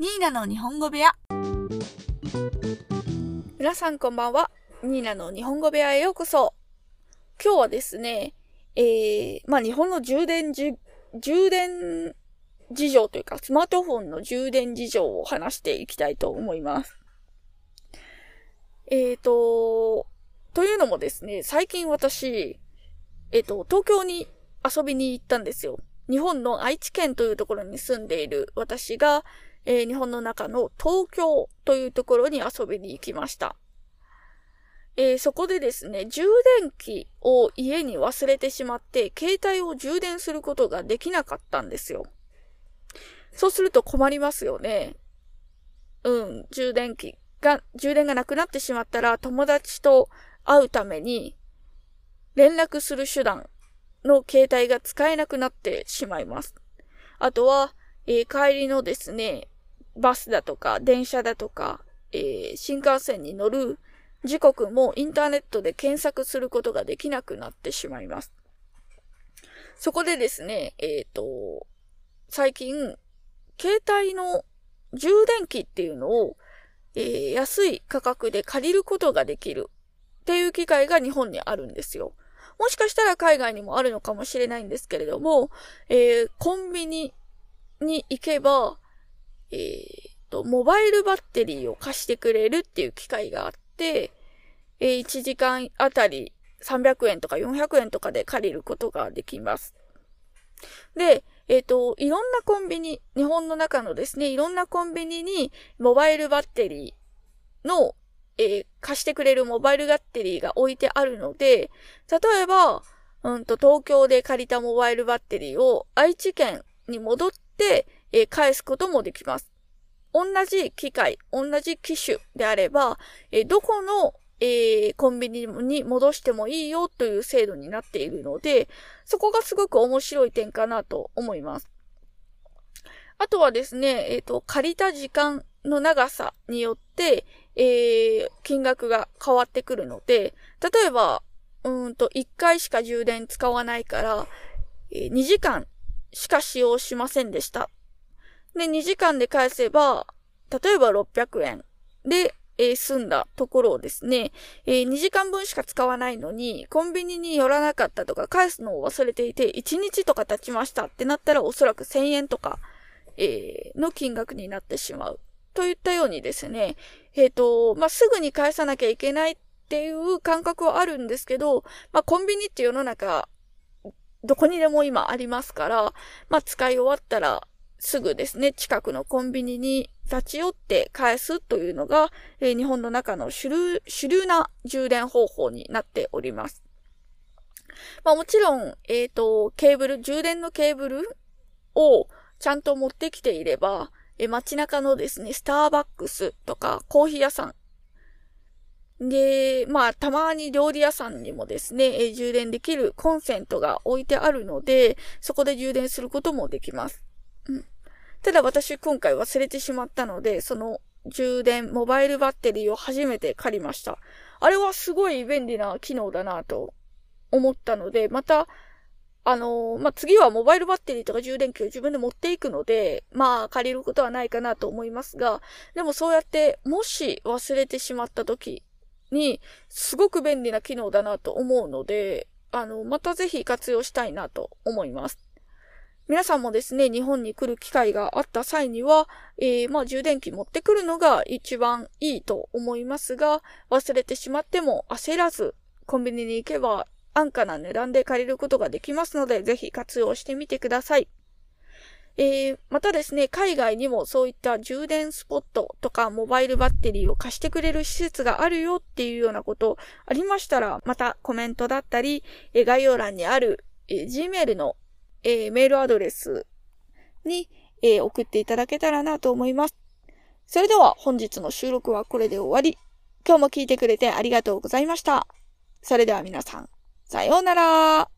ニーナの日本語部屋。皆さんこんばんは。ニーナの日本語部屋へようこそ。今日はですね、えー、まあ日本の充電じ、充電事情というか、スマートフォンの充電事情を話していきたいと思います。えーと、というのもですね、最近私、えっ、と、東京に遊びに行ったんですよ。日本の愛知県というところに住んでいる私が、えー、日本の中の東京というところに遊びに行きました。えー、そこでですね、充電器を家に忘れてしまって、携帯を充電することができなかったんですよ。そうすると困りますよね。うん、充電器が、充電がなくなってしまったら、友達と会うために、連絡する手段の携帯が使えなくなってしまいます。あとは、えー、帰りのですね、バスだとか、電車だとか、えー、新幹線に乗る時刻もインターネットで検索することができなくなってしまいます。そこでですね、えっ、ー、と、最近、携帯の充電器っていうのを、えー、安い価格で借りることができるっていう機会が日本にあるんですよ。もしかしたら海外にもあるのかもしれないんですけれども、えー、コンビニに行けば、えー、と、モバイルバッテリーを貸してくれるっていう機会があって、えー、1時間あたり300円とか400円とかで借りることができます。で、えっ、ー、と、いろんなコンビニ、日本の中のですね、いろんなコンビニにモバイルバッテリーの、えー、貸してくれるモバイルバッテリーが置いてあるので、例えば、うんと、東京で借りたモバイルバッテリーを愛知県に戻って、えー、返すこともできます。同じ機械、同じ機種であれば、えー、どこの、えー、コンビニに戻してもいいよという制度になっているので、そこがすごく面白い点かなと思います。あとはですね、えっ、と、借りた時間の長さによって、え金額が変わってくるので、例えば、うんと、1回しか充電使わないから、え2時間しか使用しませんでした。で、2時間で返せば、例えば600円で、えー、済んだところをですね、えー、2時間分しか使わないのに、コンビニに寄らなかったとか、返すのを忘れていて、1日とか経ちましたってなったら、おそらく1000円とか、えー、の金額になってしまう。といったようにですね、えっ、と、まあ、すぐに返さなきゃいけないっていう感覚はあるんですけど、まあ、コンビニって世の中、どこにでも今ありますから、まあ、使い終わったらすぐですね、近くのコンビニに立ち寄って返すというのが、えー、日本の中の主流、主流な充電方法になっております。まあもちろん、えっ、ー、と、ケーブル、充電のケーブルをちゃんと持ってきていれば、えー、街中のですね、スターバックスとかコーヒー屋さんで、まあ、たまに料理屋さんにもですね、え充電できるコンセントが置いてあるので、そこで充電することもできます。うん。ただ私今回忘れてしまったので、その充電、モバイルバッテリーを初めて借りました。あれはすごい便利な機能だなと思ったので、また、あのー、まあ、次はモバイルバッテリーとか充電器を自分で持っていくので、まあ、借りることはないかなと思いますが、でもそうやって、もし忘れてしまった時に、すごく便利な機能だなと思うので、あの、またぜひ活用したいなと思います。皆さんもですね、日本に来る機会があった際には、えー、まあ、充電器持ってくるのが一番いいと思いますが、忘れてしまっても焦らず、コンビニに行けば安価な値段で借りることができますので、ぜひ活用してみてください。えー、またですね、海外にもそういった充電スポットとかモバイルバッテリーを貸してくれる施設があるよっていうようなことありましたら、またコメントだったり、え、概要欄にある、え、Gmail の、えー、メールアドレスに、えー、送っていただけたらなと思います。それでは本日の収録はこれで終わり。今日も聞いてくれてありがとうございました。それでは皆さん、さようなら。